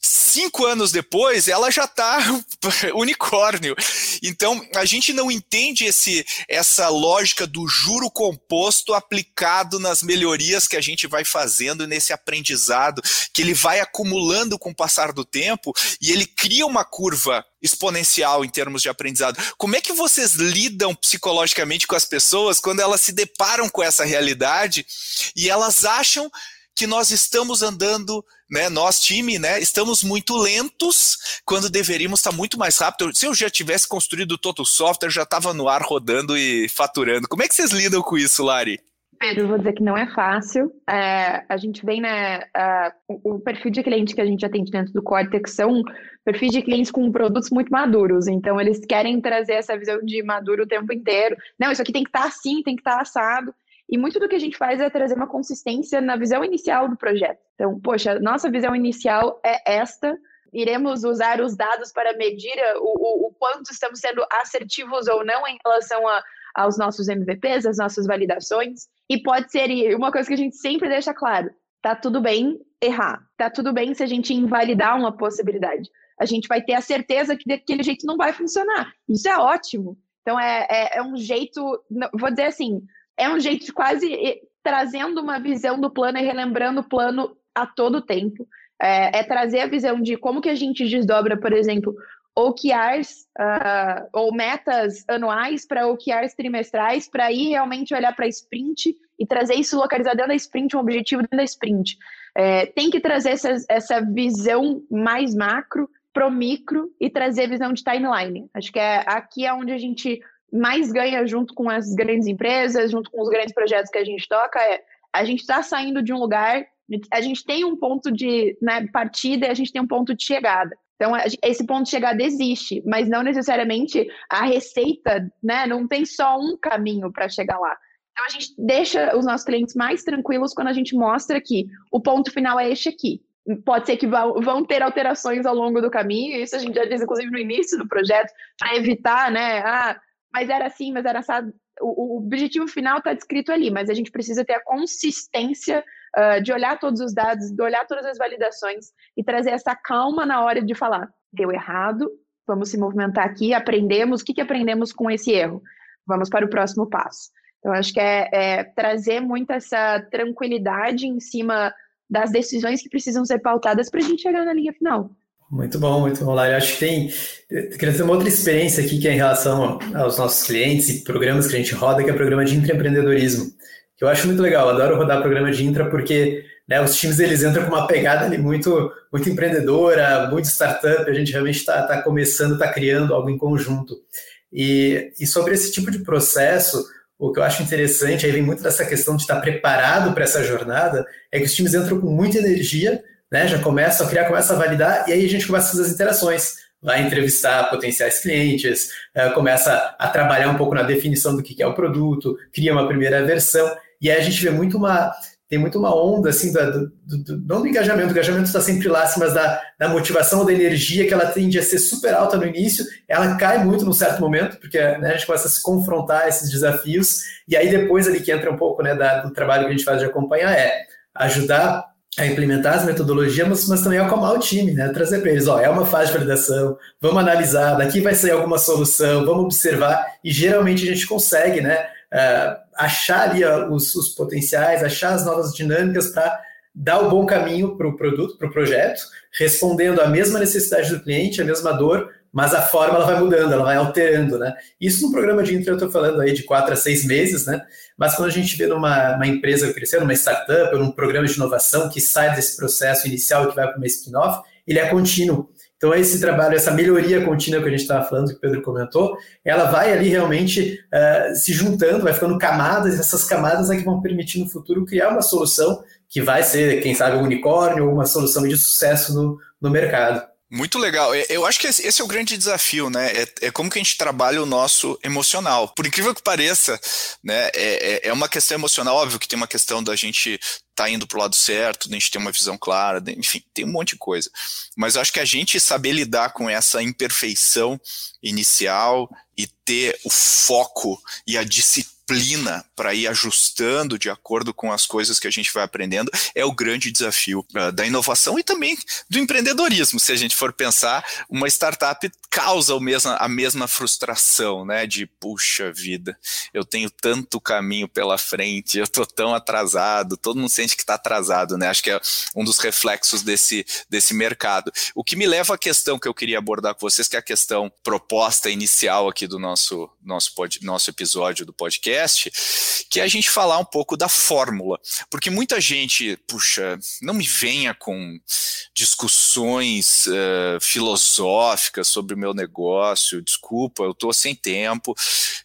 cinco anos depois, ela já está unicórnio. Então, a gente não entende esse, essa lógica do juro composto aplicado nas melhorias que a gente vai fazendo nesse aprendizado, que ele vai acumulando com o passar do tempo e ele cria uma curva exponencial em termos de aprendizado. Como é que vocês lidam psicologicamente com as pessoas quando elas se deparam com essa realidade e elas acham que nós estamos andando, né, nós time, né, estamos muito lentos quando deveríamos estar muito mais rápido. Se eu já tivesse construído todo o software, já estava no ar rodando e faturando. Como é que vocês lidam com isso, Lari? Pedro, vou dizer que não é fácil. É, a gente vem, né, uh, o, perfil de cliente que a gente atende dentro do Cortex são perfis de clientes com produtos muito maduros. Então, eles querem trazer essa visão de maduro o tempo inteiro. Não, isso aqui tem que estar assim, tem que estar assado. E muito do que a gente faz é trazer uma consistência na visão inicial do projeto. Então, poxa, nossa visão inicial é esta. Iremos usar os dados para medir o, o, o quanto estamos sendo assertivos ou não em relação a, aos nossos MVPs, às nossas validações. E pode ser uma coisa que a gente sempre deixa claro: tá tudo bem errar, tá tudo bem se a gente invalidar uma possibilidade. A gente vai ter a certeza que daquele jeito não vai funcionar. Isso é ótimo. Então é, é, é um jeito, vou dizer assim, é um jeito de quase trazendo uma visão do plano e relembrando o plano a todo tempo. É, é trazer a visão de como que a gente desdobra, por exemplo, OKRs uh, ou metas anuais para OKRs trimestrais, para ir realmente olhar para a sprint e trazer isso localizado dentro da sprint, um objetivo dentro da sprint. É, tem que trazer essa, essa visão mais macro para o micro e trazer visão de timeline. Acho que é aqui é onde a gente mais ganha junto com as grandes empresas, junto com os grandes projetos que a gente toca, é a gente está saindo de um lugar, a gente tem um ponto de né, partida e a gente tem um ponto de chegada. Então, esse ponto de chegada existe, mas não necessariamente a receita, né? Não tem só um caminho para chegar lá. Então, a gente deixa os nossos clientes mais tranquilos quando a gente mostra que o ponto final é este aqui. Pode ser que vão ter alterações ao longo do caminho, isso a gente já diz, inclusive, no início do projeto, para evitar, né? Ah, mas era assim, mas era assado. O, o objetivo final está descrito ali, mas a gente precisa ter a consistência uh, de olhar todos os dados, de olhar todas as validações e trazer essa calma na hora de falar: deu errado, vamos se movimentar aqui, aprendemos, o que, que aprendemos com esse erro? Vamos para o próximo passo. Então, acho que é, é trazer muito essa tranquilidade em cima das decisões que precisam ser pautadas para a gente chegar na linha final. Muito bom, muito bom, Lário. Acho que tem. Queria ter uma outra experiência aqui que é em relação aos nossos clientes e programas que a gente roda, que é o programa de intraempreendedorismo. Que eu acho muito legal, adoro rodar programa de intra porque né, os times eles entram com uma pegada ali muito, muito empreendedora, muito startup, a gente realmente está tá começando, está criando algo em conjunto. E, e sobre esse tipo de processo, o que eu acho interessante, aí vem muito dessa questão de estar preparado para essa jornada, é que os times entram com muita energia, né? Já começa a criar, começa a validar, e aí a gente começa a fazer as interações. Vai entrevistar potenciais clientes, uh, começa a trabalhar um pouco na definição do que é o produto, cria uma primeira versão, e aí a gente vê muito uma. Tem muito uma onda, assim, do, do, do não do engajamento, o engajamento está sempre lá, assim, mas da, da motivação, da energia, que ela tende a ser super alta no início, ela cai muito num certo momento, porque né, a gente começa a se confrontar a esses desafios, e aí depois ali que entra um pouco né, da, do trabalho que a gente faz de acompanhar, é ajudar a implementar as metodologias, mas, mas também acalmar o time, né? Trazer para eles, ó, é uma fase de validação, vamos analisar, daqui vai sair alguma solução, vamos observar, e geralmente a gente consegue, né? Uh, achar ali os, os, potenciais, achar as novas dinâmicas para dar o bom caminho para o produto, para o projeto, respondendo à mesma necessidade do cliente, a mesma dor, mas a forma ela vai mudando, ela vai alterando, né? Isso no programa de intro eu estou falando aí de quatro a seis meses, né? Mas quando a gente vê numa uma empresa crescendo, numa startup, ou num programa de inovação que sai desse processo inicial e que vai para uma spin-off, ele é contínuo. Então, esse trabalho, essa melhoria contínua que a gente estava falando, que o Pedro comentou, ela vai ali realmente uh, se juntando, vai ficando camadas, e essas camadas é que vão permitir no futuro criar uma solução que vai ser, quem sabe, um unicórnio ou uma solução de sucesso no, no mercado. Muito legal. É, eu acho que esse é o grande desafio, né? É, é, como que a gente trabalha o nosso emocional. Por incrível que pareça, né? É, é, é uma questão emocional, óbvio que tem uma questão da gente tá indo para o lado certo, a gente ter uma visão clara, enfim, tem um monte de coisa. Mas eu acho que a gente saber lidar com essa imperfeição inicial e ter o foco e a disciplina para ir ajustando de acordo com as coisas que a gente vai aprendendo é o grande desafio uh, da inovação e também do empreendedorismo. Se a gente for pensar, uma startup causa o mesmo, a mesma frustração, né? De puxa vida, eu tenho tanto caminho pela frente, eu tô tão atrasado, todo mundo sente que está atrasado, né? Acho que é um dos reflexos desse, desse mercado. O que me leva à questão que eu queria abordar com vocês, que é a questão proposta inicial aqui do nosso, nosso, pod, nosso episódio do podcast podcast, que é a gente falar um pouco da fórmula. Porque muita gente, puxa, não me venha com discussões uh, filosóficas sobre o meu negócio, desculpa, eu estou sem tempo.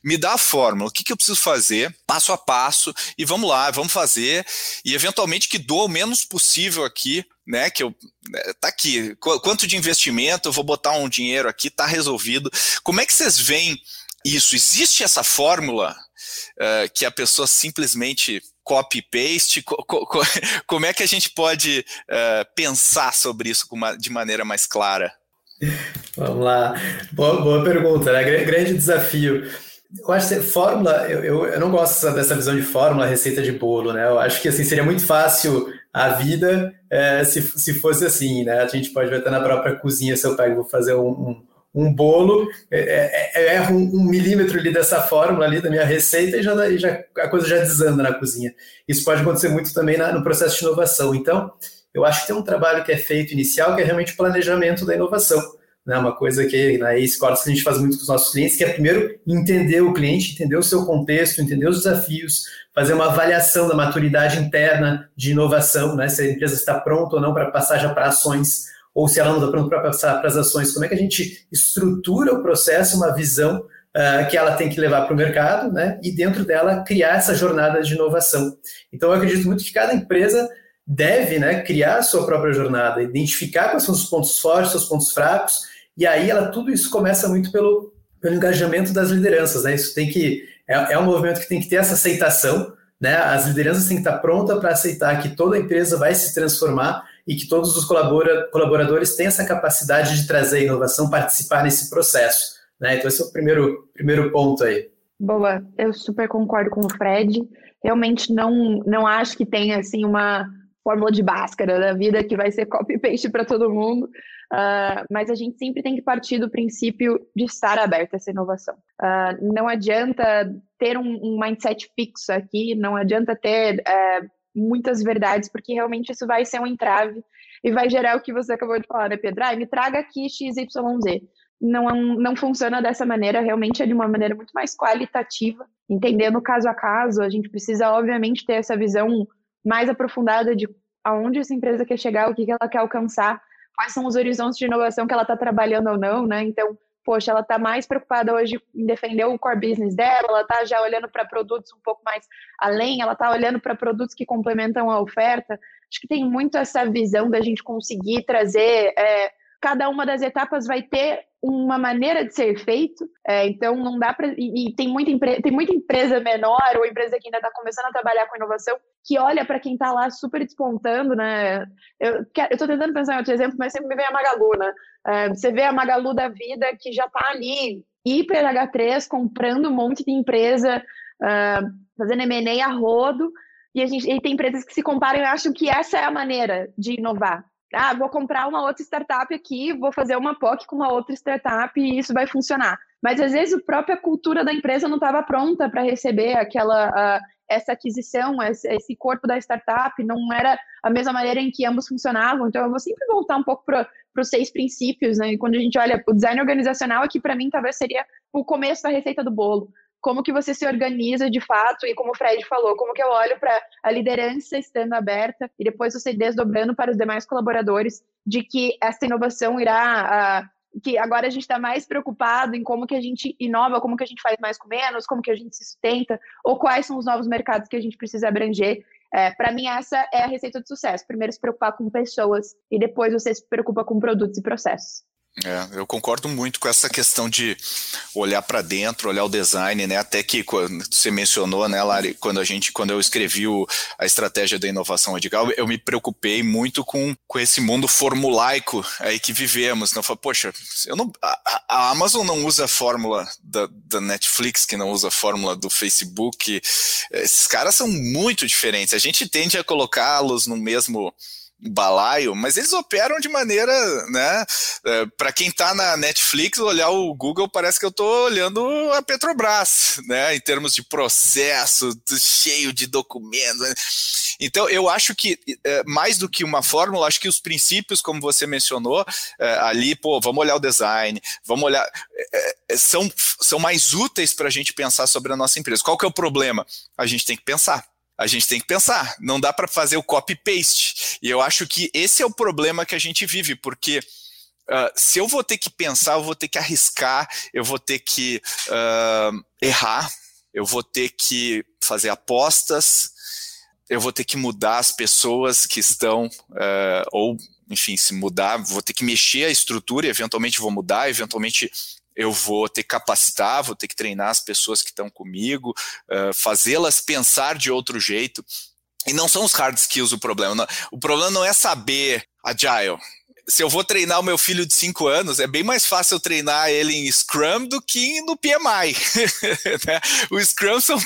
Me dá a fórmula, o que, que eu preciso fazer, passo a passo, e vamos lá, vamos fazer, e eventualmente que doa o menos possível aqui né, que eu né, tá aqui, quanto de investimento, eu vou botar um dinheiro aqui, tá resolvido. Como é que vocês veem isso? Existe essa fórmula uh, que a pessoa simplesmente copy-paste? Co co como é que a gente pode uh, pensar sobre isso de maneira mais clara? Vamos lá. Boa, boa pergunta, né? Grande desafio. Eu acho que fórmula, eu, eu, eu, não gosto dessa visão de fórmula, receita de bolo, né? Eu acho que assim seria muito fácil a vida é, se, se fosse assim, né? A gente pode ver até na própria cozinha, se eu pego vou fazer um, um um bolo, é, é, é, é um, um, milímetro ali dessa fórmula ali da minha receita e já, já, a coisa já desanda na cozinha. Isso pode acontecer muito também na, no processo de inovação. Então, eu acho que tem um trabalho que é feito inicial, que é realmente o planejamento da inovação. Né? Uma coisa que na Ace Cortes a gente faz muito com os nossos clientes, que é primeiro entender o cliente, entender o seu contexto, entender os desafios, fazer uma avaliação da maturidade interna de inovação, né? se a empresa está pronta ou não para passar já para ações ou se ela não está pronta para passar para as ações, como é que a gente estrutura o processo, uma visão uh, que ela tem que levar para o mercado, né? E dentro dela criar essa jornada de inovação. Então eu acredito muito que cada empresa deve, né, criar a sua própria jornada, identificar quais são os pontos fortes, seus pontos fracos, e aí ela tudo isso começa muito pelo, pelo engajamento das lideranças, né? Isso tem que é, é um movimento que tem que ter essa aceitação, né? As lideranças têm que estar prontas para aceitar que toda empresa vai se transformar e que todos os colabora, colaboradores têm essa capacidade de trazer inovação, participar nesse processo. Né? Então, esse é o primeiro, primeiro ponto aí. Boa, eu super concordo com o Fred. Realmente não, não acho que tenha assim uma fórmula de báscara da vida que vai ser copy-paste para todo mundo, uh, mas a gente sempre tem que partir do princípio de estar aberto a essa inovação. Uh, não adianta ter um, um, mindset fixo aqui, não adianta ter uh, muitas verdades, porque realmente isso vai ser um entrave e vai gerar o que você acabou de falar, né, Pedro? Ah, me traga aqui XYZ. Não, não funciona dessa maneira, realmente é de uma maneira muito mais qualitativa, entendendo caso a caso. A gente precisa, obviamente, ter essa visão mais aprofundada de aonde essa empresa quer chegar, o que ela quer alcançar, quais são os horizontes de inovação que ela está trabalhando ou não, né? Então, poxa, ela está mais preocupada hoje em defender o core business dela, ela está já olhando para produtos um pouco mais além, ela está olhando para produtos que complementam a oferta. Acho que tem muito essa visão da gente conseguir trazer. É, cada uma das etapas vai ter uma maneira de ser feito, é, então não dá para. E, e, tem, muita tem muita empresa menor ou empresa que ainda está começando a trabalhar com inovação que olha para quem está lá super despontando, né? Eu estou tentando pensar em outro exemplo, mas sempre me vem a Magalu, né? É, você vê a Magalu da vida que já está ali, hiper H3, comprando um monte de empresa, uh, fazendo M&A a rodo, e, a gente, e tem empresas que se comparam e acham que essa é a maneira de inovar ah, vou comprar uma outra startup aqui, vou fazer uma POC com uma outra startup e isso vai funcionar. Mas às vezes a própria cultura da empresa não estava pronta para receber aquela uh, essa aquisição, esse, corpo da startup, não era a mesma maneira em que ambos funcionavam. Então eu vou sempre voltar um pouco para os seis princípios, né? E quando a gente olha o design organizacional aqui para mim talvez seria o começo da receita do bolo. Como que você se organiza de fato e como o Fred falou, como que eu olho para a liderança estando aberta e depois você desdobrando para os demais colaboradores de que essa inovação irá que agora a gente está mais preocupado em como que a gente inova, como que a gente faz mais com menos, como que a gente se sustenta, ou quais são os novos mercados que a gente precisa abranger. É, para mim, essa é a receita de sucesso. Primeiro se preocupar com pessoas e depois você se preocupa com produtos e processos. É, eu concordo muito com essa questão de olhar para dentro, olhar o design, né? Até que quando você mencionou, né, Lari, quando a gente, quando eu escrevi o, a estratégia da inovação radical, eu me preocupei muito com, com esse mundo formulaico aí que vivemos. Não falei, poxa, eu não, a, a, Amazon não usa a fórmula da, da Netflix, que não usa a fórmula do Facebook. Esses caras são muito diferentes. A gente tende a colocá-los no mesmo balaio, mas eles operam de maneira, né? É, para quem está na Netflix, olhar o Google parece que eu estou olhando a Petrobras, né? Em termos de processo, cheio de documentos. Então, eu acho que é, mais do que uma fórmula, acho que os princípios, como você mencionou, é, ali, pô, vamos olhar o design, vamos olhar, são, são mais úteis para a gente pensar sobre a nossa empresa. Qual que é o problema? A gente tem que pensar a gente tem que pensar. Não dá para fazer o copy-paste. E eu acho que esse é o problema que a gente vive, porque uh, se eu vou ter que pensar, eu vou ter que arriscar, eu vou ter que uh, errar, eu vou ter que fazer apostas, eu vou ter que mudar as pessoas que estão, uh, ou enfim, se mudar, vou ter que mexer a estrutura, eventualmente vou mudar, eventualmente eu vou ter que capacitar, vou ter que treinar as pessoas que estão comigo, uh, fazê-las pensar de outro jeito. E não são os hard skills o problema. Não, o problema não é saber agile, se eu vou treinar o meu filho de 5 anos, é bem mais fácil eu treinar ele em Scrum do que no PMI. né? O Scrum, são,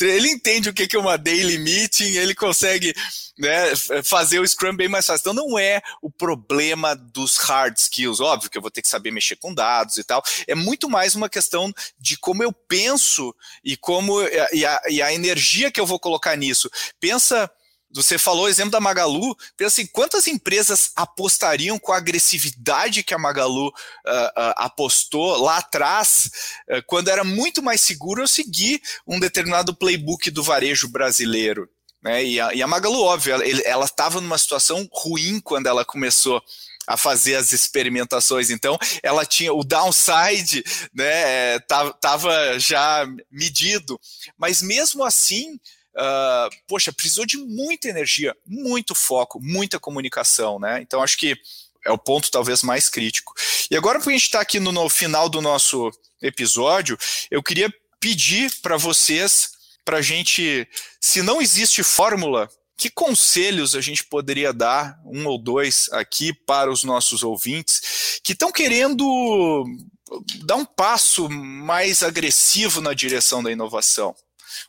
ele entende o que é uma daily meeting, ele consegue né, fazer o Scrum bem mais fácil. Então não é o problema dos hard skills. Óbvio que eu vou ter que saber mexer com dados e tal. É muito mais uma questão de como eu penso e como e a, e a energia que eu vou colocar nisso. Pensa você falou o exemplo da Magalu. Pensa assim, quantas empresas apostariam com a agressividade que a Magalu uh, uh, apostou lá atrás, uh, quando era muito mais seguro eu seguir um determinado playbook do varejo brasileiro. Né? E, a, e a Magalu, óbvio, ela estava numa situação ruim quando ela começou a fazer as experimentações. Então, ela tinha o downside, né, tava já medido, mas mesmo assim, uh, poxa, precisou de muita energia, muito foco, muita comunicação, né? Então acho que é o ponto talvez mais crítico. E agora, porque a gente está aqui no, no, final do nosso episódio, eu queria pedir para vocês, para a gente, se não existe fórmula, que conselhos a gente poderia dar, um ou dois aqui, para os nossos ouvintes que estão querendo dar um passo mais agressivo na direção da inovação?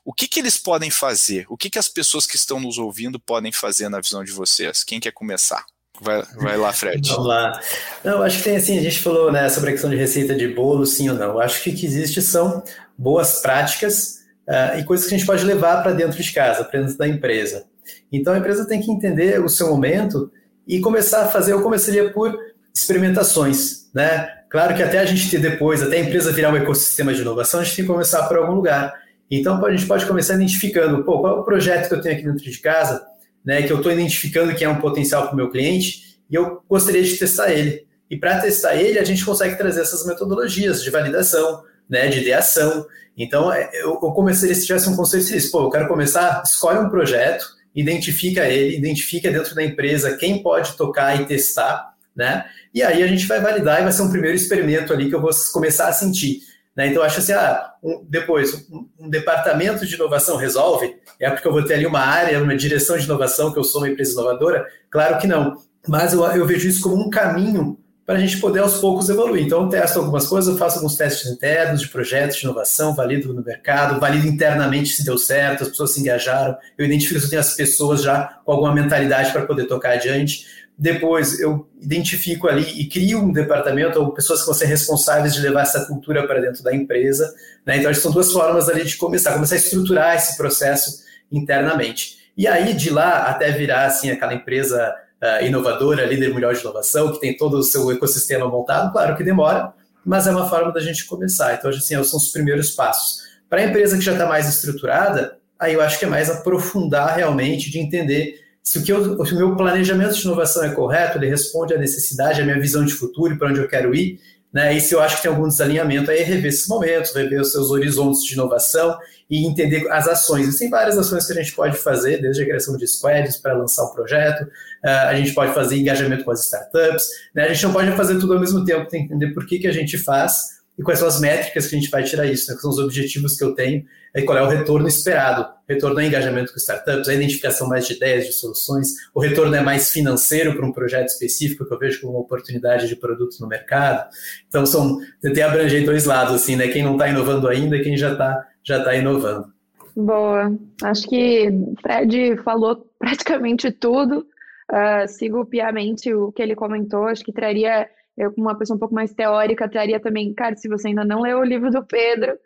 O que, que eles podem fazer? O que, que as pessoas que estão nos ouvindo podem fazer na visão de vocês? Quem quer começar? Vai, vai lá, Fred. Vamos lá. Não, acho que tem assim, a gente falou né, sobre a questão de receita de bolo, sim ou não. Acho que o que existe são boas práticas uh, e coisas que a gente pode levar para dentro de casa, para dentro da empresa. Então a empresa tem que entender o seu momento e começar a fazer, eu começaria por experimentações, né? Claro que até a gente ter depois, até a empresa virar um ecossistema de inovação, a gente tem que começar por algum lugar. Então, a gente pode começar identificando, pô, qual é o projeto que eu tenho aqui dentro de casa, né, que eu estou identificando que é um potencial para o meu cliente, e eu gostaria de testar ele. E para testar ele, a gente consegue trazer essas metodologias de validação, né, de ideação. Então, é, eu, eu começaria, se tivesse um conceito pô, eu quero começar, escolhe um projeto, identifica ele, identifica dentro da empresa quem pode tocar e testar, né? E aí a gente vai validar e vai ser um primeiro experimento ali que eu vou começar a sentir né? Então, acho assim, ah, um, depois, um, um, departamento de inovação resolve? É porque eu vou ter ali uma área, uma direção de inovação, que eu sou uma empresa inovadora? Claro que não. Mas eu, eu vejo isso como um caminho para a gente poder aos poucos evoluir. Então, eu testo algumas coisas, eu faço alguns testes internos de projetos de inovação, valido no mercado, valido internamente se deu certo, as pessoas se engajaram, eu identifico se eu tenho as pessoas já com alguma mentalidade para poder tocar adiante. Depois eu identifico ali e crio um departamento ou pessoas que vão ser responsáveis de levar essa cultura para dentro da empresa. Né? Então, são duas formas ali de começar, começar a estruturar esse processo internamente. E aí, de lá até virar assim, aquela empresa uh, inovadora, líder mundial de inovação, que tem todo o seu ecossistema montado, claro que demora, mas é uma forma da gente começar. Então, assim, são os primeiros passos. Para a empresa que já está mais estruturada, aí eu acho que é mais aprofundar realmente de entender se o, que eu, se o meu planejamento de inovação é correto, ele responde à necessidade, à minha visão de futuro para onde eu quero ir, né? E se eu acho que tem algum desalinhamento, aí rever esses momentos, rever os seus horizontes de inovação e entender as ações. Existem várias ações que a gente pode fazer, desde a criação de squads para lançar um projeto, uh, a gente pode fazer engajamento com as startups, né? a gente não pode fazer tudo ao mesmo tempo, tem que entender por que, que a gente faz e quais são as métricas que a gente vai tirar isso, né? quais são os objetivos que eu tenho e qual é o retorno esperado. O retorno é engajamento com startups, a identificação mais de ideias, de soluções, o retorno é mais financeiro para um projeto específico que eu vejo como uma oportunidade de produto no mercado. Então, são, tentei abranger dois lados, assim, né? Quem não está inovando ainda e quem já está já tá inovando. Boa. Acho que Fred falou praticamente tudo. Uh, sigo piamente o que ele comentou. Acho que traria eu, como uma pessoa um pouco mais teórica, traria também, cara, se você ainda não leu o livro do Pedro,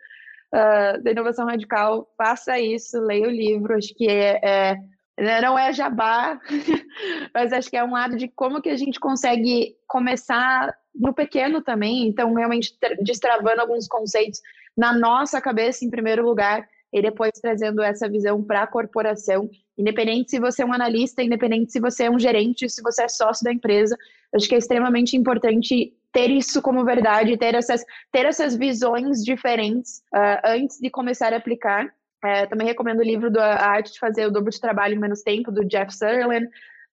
uh, da Inovação Radical, faça isso, leia o livro, acho que é, é né, não é jabá, mas acho que é um lado de como que a gente consegue começar no pequeno também, então realmente destravando alguns conceitos na nossa cabeça em primeiro lugar, e depois trazendo essa visão para a corporação, independente se você é um analista, independente se você é um gerente, se você é sócio da empresa, acho que é extremamente importante ter isso como verdade, ter essas, ter essas visões diferentes uh, antes de começar a aplicar. Uh, também recomendo o livro do A Arte de Fazer o Dobro de Trabalho em Menos Tempo, do Jeff Sutherland,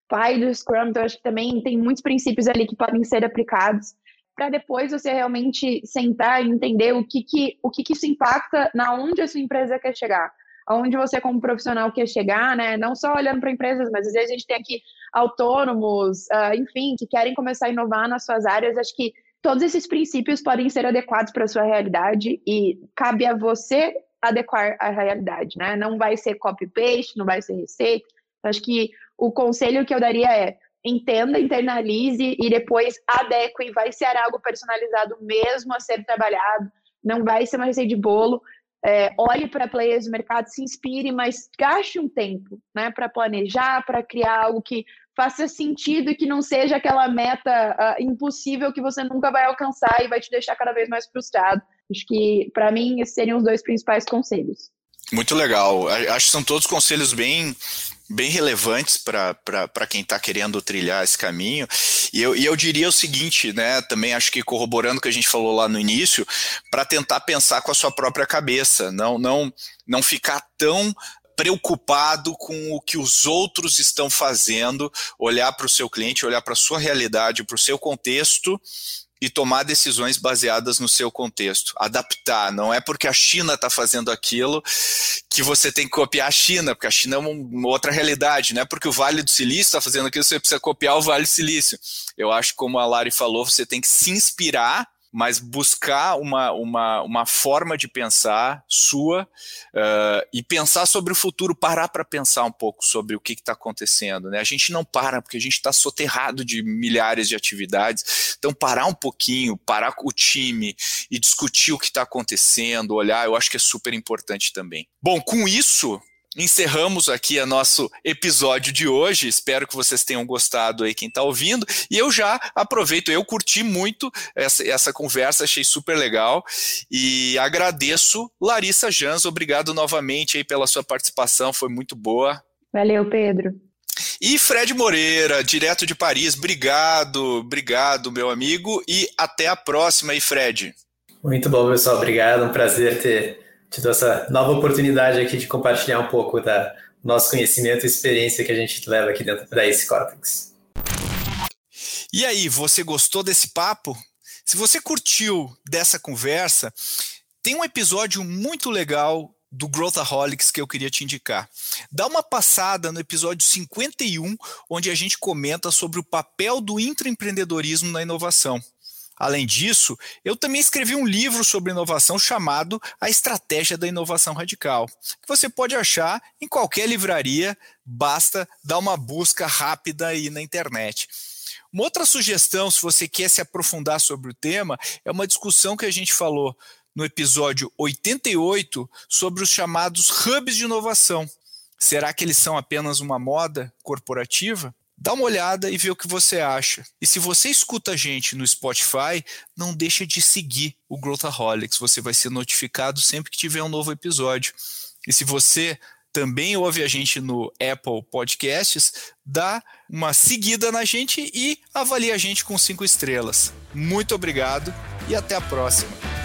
pai do Scrum, então acho que também tem muitos princípios ali que podem ser aplicados para depois você realmente sentar e entender o que, que, o que, que isso impacta na onde a sua empresa quer chegar. Aonde você, como profissional, quer chegar, né? Não só olhando para empresas, mas às vezes a gente tem aqui autônomos, uh, enfim, que querem começar a inovar nas suas áreas. Acho que todos esses princípios podem ser adequados para a sua realidade e cabe a você adequar a realidade, né? Não vai ser copy-paste, não vai ser receita. Acho que o conselho que eu daria é entenda, internalize e depois adeque. Vai ser algo personalizado mesmo a ser trabalhado. Não vai ser uma receita de bolo. É, olhe para players do mercado, se inspire, mas gaste um tempo né, para planejar, para criar algo que faça sentido e que não seja aquela meta uh, impossível que você nunca vai alcançar e vai te deixar cada vez mais frustrado. Acho que, para mim, esses seriam os dois principais conselhos. Muito legal. Acho que são todos conselhos bem bem relevantes para quem está querendo trilhar esse caminho. E eu, e eu diria o seguinte, né? Também acho que corroborando o que a gente falou lá no início, para tentar pensar com a sua própria cabeça, não, não, não ficar tão preocupado com o que os outros estão fazendo, olhar para o seu cliente, olhar para a sua realidade, para o seu contexto e tomar decisões baseadas no seu contexto, adaptar. Não é porque a China está fazendo aquilo que você tem que copiar a China, porque a China é uma outra realidade, não é porque o Vale do Silício está fazendo aquilo, você precisa copiar o Vale do Silício. Eu acho que, como a Lari falou, você tem que se inspirar mas buscar uma, uma, uma forma de pensar sua uh, e pensar sobre o futuro, parar para pensar um pouco sobre o que está acontecendo. Né? A gente não para porque a gente está soterrado de milhares de atividades, então parar um pouquinho, parar com o time e discutir o que está acontecendo, olhar, eu acho que é super importante também. Bom, com isso, encerramos aqui o nosso episódio de hoje. Espero que vocês tenham gostado aí, quem está ouvindo. E eu já aproveito, eu curti muito essa, essa conversa, achei super legal. E agradeço, Larissa Jans, obrigado novamente aí pela sua participação, foi muito boa. Valeu, Pedro. E Fred Moreira, direto de Paris, obrigado, obrigado, meu amigo, e até a próxima aí, Fred. Muito bom, pessoal, obrigado, um prazer ter tido essa nova oportunidade aqui de compartilhar um pouco da nosso conhecimento e experiência que a gente leva aqui dentro da Ace Cortex. E aí, você gostou desse papo? Se você curtiu dessa conversa, tem um episódio muito legal do Growthaholics que eu queria te indicar. Dá uma passada no episódio 51, onde a gente comenta sobre o papel do intraempreendedorismo na inovação. Além disso, eu também escrevi um livro sobre inovação chamado A Estratégia da Inovação Radical, que você pode achar em qualquer livraria, basta dar uma busca rápida aí na internet. Uma outra sugestão, se você quer se aprofundar sobre o tema, é uma discussão que a gente falou no episódio 88 sobre os chamados hubs de inovação. Será que eles são apenas uma moda corporativa? Dá uma olhada e vê o que você acha. E se você escuta a gente no Spotify, não deixa de seguir o Growthaholics, você vai ser notificado sempre que tiver um novo episódio. E se você também ouve a gente no Apple Podcasts, dá uma seguida na gente e avalie a gente com cinco estrelas. Muito obrigado e até a próxima.